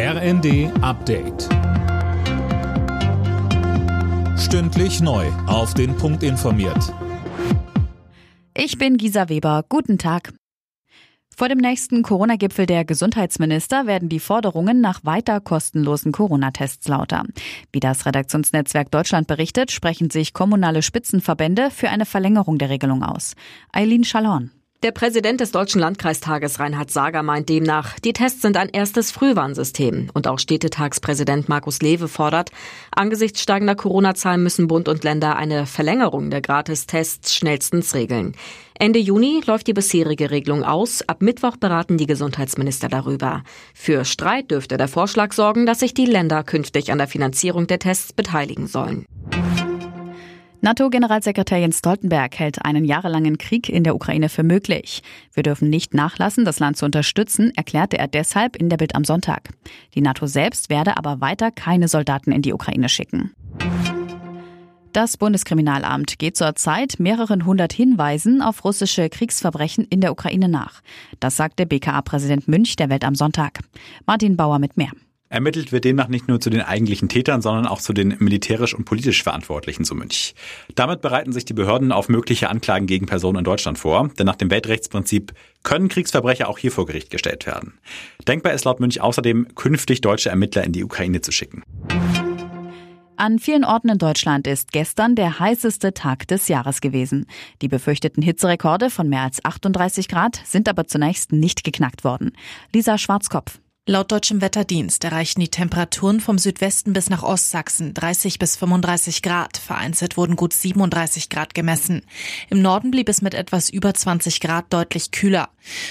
RND Update. Stündlich neu. Auf den Punkt informiert. Ich bin Gisa Weber. Guten Tag. Vor dem nächsten Corona-Gipfel der Gesundheitsminister werden die Forderungen nach weiter kostenlosen Corona-Tests lauter. Wie das Redaktionsnetzwerk Deutschland berichtet, sprechen sich kommunale Spitzenverbände für eine Verlängerung der Regelung aus. Eileen Schallorn. Der Präsident des Deutschen Landkreistages Reinhard Sager meint demnach, die Tests sind ein erstes Frühwarnsystem. Und auch Städtetagspräsident Markus Lewe fordert, angesichts steigender Corona-Zahlen müssen Bund und Länder eine Verlängerung der Gratistests schnellstens regeln. Ende Juni läuft die bisherige Regelung aus. Ab Mittwoch beraten die Gesundheitsminister darüber. Für Streit dürfte der Vorschlag sorgen, dass sich die Länder künftig an der Finanzierung der Tests beteiligen sollen. NATO-Generalsekretär Jens Stoltenberg hält einen jahrelangen Krieg in der Ukraine für möglich. Wir dürfen nicht nachlassen, das Land zu unterstützen, erklärte er deshalb in der Bild am Sonntag. Die NATO selbst werde aber weiter keine Soldaten in die Ukraine schicken. Das Bundeskriminalamt geht zurzeit mehreren hundert Hinweisen auf russische Kriegsverbrechen in der Ukraine nach. Das sagte BKA-Präsident Münch der Welt am Sonntag. Martin Bauer mit mehr. Ermittelt wird demnach nicht nur zu den eigentlichen Tätern, sondern auch zu den militärisch und politisch Verantwortlichen zu Münch. Damit bereiten sich die Behörden auf mögliche Anklagen gegen Personen in Deutschland vor, denn nach dem Weltrechtsprinzip können Kriegsverbrecher auch hier vor Gericht gestellt werden. Denkbar ist laut Münch außerdem, künftig deutsche Ermittler in die Ukraine zu schicken. An vielen Orten in Deutschland ist gestern der heißeste Tag des Jahres gewesen. Die befürchteten Hitzerekorde von mehr als 38 Grad sind aber zunächst nicht geknackt worden. Lisa Schwarzkopf. Laut deutschem Wetterdienst erreichten die Temperaturen vom Südwesten bis nach Ostsachsen 30 bis 35 Grad. Vereinzelt wurden gut 37 Grad gemessen. Im Norden blieb es mit etwas über 20 Grad deutlich kühler.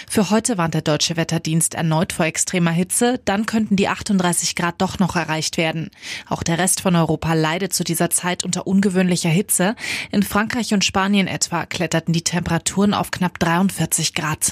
Für heute warnt der deutsche Wetterdienst erneut vor extremer Hitze. Dann könnten die 38 Grad doch noch erreicht werden. Auch der Rest von Europa leidet zu dieser Zeit unter ungewöhnlicher Hitze. In Frankreich und Spanien etwa kletterten die Temperaturen auf knapp 43 Grad.